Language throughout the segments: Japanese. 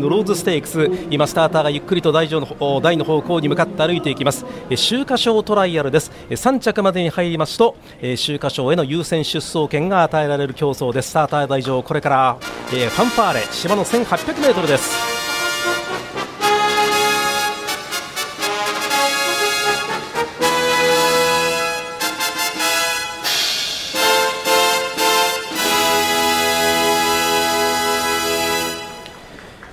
ローズステークス今スターターがゆっくりと台の台の方向に向かって歩いていきます。秋華賞トライアルです。3着までに入りますと秋華賞への優先出走権が与えられる競争です。スターター台上これからファンファーレ芝の 1800m です。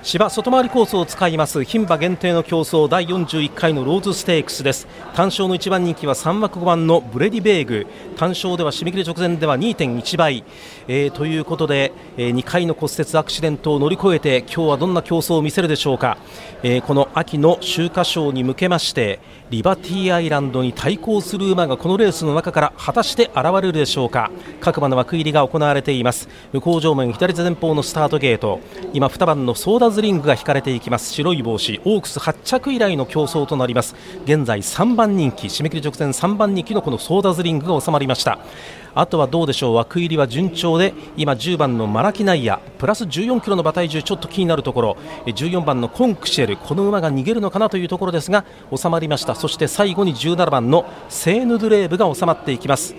芝外回りコースを使います牝馬限定の競争第41回のローズステークスです。単勝の1番人気は3枠5番のブレディベーグ。単勝では締め切り直前では2.1倍、えー、ということで、えー、2回の骨折アクシデントを乗り越えて今日はどんな競争を見せるでしょうか、えー、この秋の秋華賞に向けましてリバティアイランドに対抗する馬がこのレースの中から果たして現れるでしょうか。各馬の枠入りが行われています。向こう上面左前方のスタートゲート。今2番のソーダズリングが引かれていきます。白い帽子オークス8着以来の競争となります。現在3番人気締め切り直前3番人気のこのソーダズリングが収まりました。あとはどうでしょう？枠入りは順調で今10番のマラキナイアプラス14キロの馬体重ちょっと気になるところ。14番のコンクシェルこの馬が逃げるのかなというところですが収まりました。そして最後に17番のセーヌドゥレーブが収まっていきます。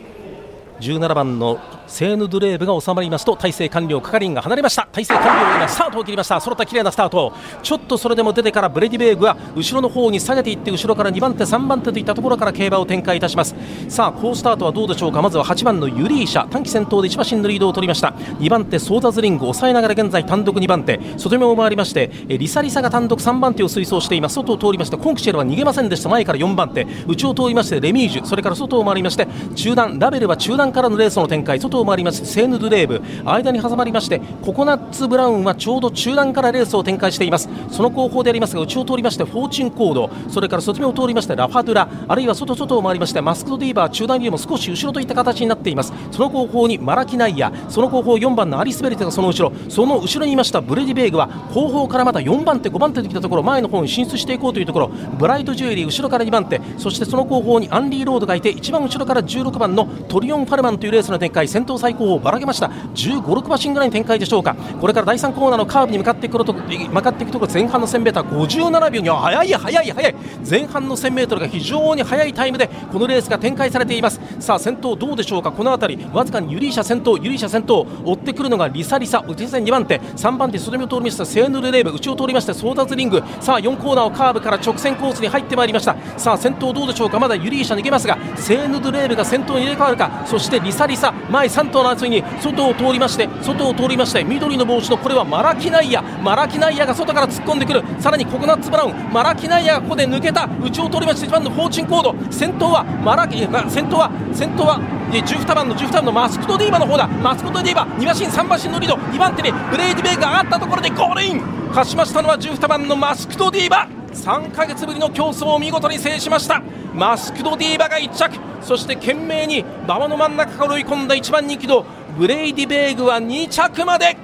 17番のセーヌドゥレーブが収まりますと体制完了係員が離れました。体制完了今スタートを切りました揃った綺麗なスタートちょっとそれでも出てからブレディベーグは後ろの方に下げていって後ろから2番手3番手といったところから競馬を展開いたします。さあ好スタートはどうでしょうかまずは8番のユリーシャ短期先頭で1馬身のリードを取りました2番手ソーダズリングを抑えながら現在単独2番手外目を回りましてリサリサが単独3番手を推走しています。外を通りましてコンクシェルは逃げませんでした前から4番手内を通りましてレミージュそれから外を回りまして中段ラベルは中段からのレースの展開外を回りますセーヌドゥレーブ。間に挟まりましてココナッツブラウンはちょうど中段からレースを展開しています。その後方でありますが内を通りましてフォーチュンコード。それから外目を通りましてラファドゥラ。あるいは外外を回りましてマスクドディーバー中段よりも少し後ろといった形になっています。その後方にマラキナイヤその後方4番のアリスベルテがその後ろ。その後ろにいましたブレディベーグは後方からまた4番手5番手ときたところ。前の方に進出していこうというところ。ブライトジュエリー後ろから2番手。そしてその後方にアンリーロードがいて一番後ろから16番のトリオンファルマンというレースの展開。先頭最後方ばらけました。15、6馬身ぐらいの展開でしょうか。これから第3コーナーのカーブに向かっていくと向かっていくところ前半の 1000m57 秒には速い速い速い。前半の 1000m が非常に速いタイムでこのレースが展開されています。さあ先頭どうでしょうか。この辺りわずかにユリーシャ先頭ユリーシャ先頭追ってくるのがリサリサ内線2番手。3番手外目を通りました。セーヌドゥレーヴ内を通りましてソーダズリング。さあ4コーナーをカーブから直線コースに入ってまいりました。さあ先頭どうでしょうか。まだユリーシャ逃げますがセーヌドゥレーヴが先頭に入れ替わるか。そしてリサリサ、3頭の争いに外を通りまして外を通りまして緑の帽子のこれはマラキナイアマラキナイアが外から突っ込んでくる。さらにココナッツブラウンマラキナイアがここで抜けた。内を通りまして1番のフォーチュンコード。先頭はマラキ先頭は先頭は12番の12番のマスクトディーヴァの方だ。マスクトディーヴァ2馬身3馬身のリード。2番手にブレイディヴェーグが上がったところでゴールイン。勝ちましたのは12番のマスクトディーヴァ。3ヶ月ぶりの競争を見事に制しました。マスクトディーヴァが1着。そして懸命に馬場の真ん中から追い込んだ1番人気のブレイディヴェーグは2着まで。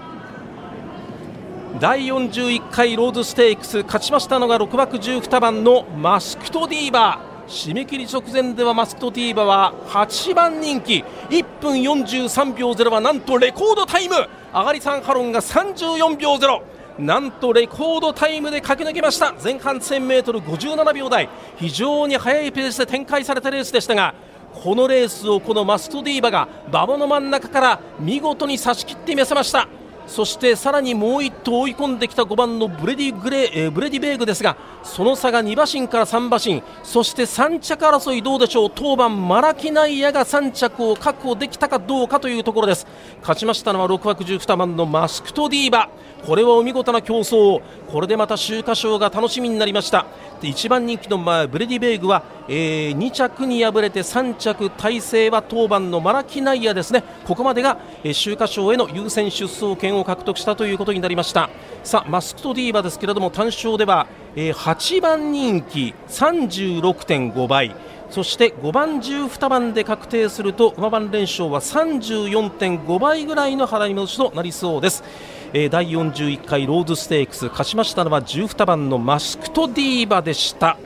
第41回ローズステークス勝ちましたのが6枠12番のマスクトディーヴァ。締め切り直前ではマスクトディーヴァは8番人気。1分43秒0はなんとレコードタイム。上がり3ハロンが34秒0なんとレコードタイムで駆け抜けました。前半 1000m57 秒台。非常に速いペースで展開されたレースでしたがこのレースをこのマスクトディーバが馬場の真ん中から見事に差し切ってみせました。そしてさらにもう1頭追い込んできた5番のブレイディグレー、え、ブレイディヴェーグですがその差が2馬身から3馬身。そして3着争いどうでしょう。10番マラキナイアが3着を確保できたかどうかというところです。勝ちましたのは6枠12番のマスクトディーバ。これはお見事な競争。これでまた秋華賞が楽しみになりました。で1番人気の、まあ、ブレディベーグは、えー、2着に敗れて3着体制は当番のマラキナイアですね。ここまでが、えー、秋華賞への優先出走権を獲得したということになりました。さあマスクトディーバですけれども単勝では、えー、8番人気36.5倍。そして5番、12番で確定すると馬番連勝は34.5倍ぐらいの払い戻しとなりそうです。えー、第41回ローズステークス勝ちましたのは12番のマスクトディーバでした。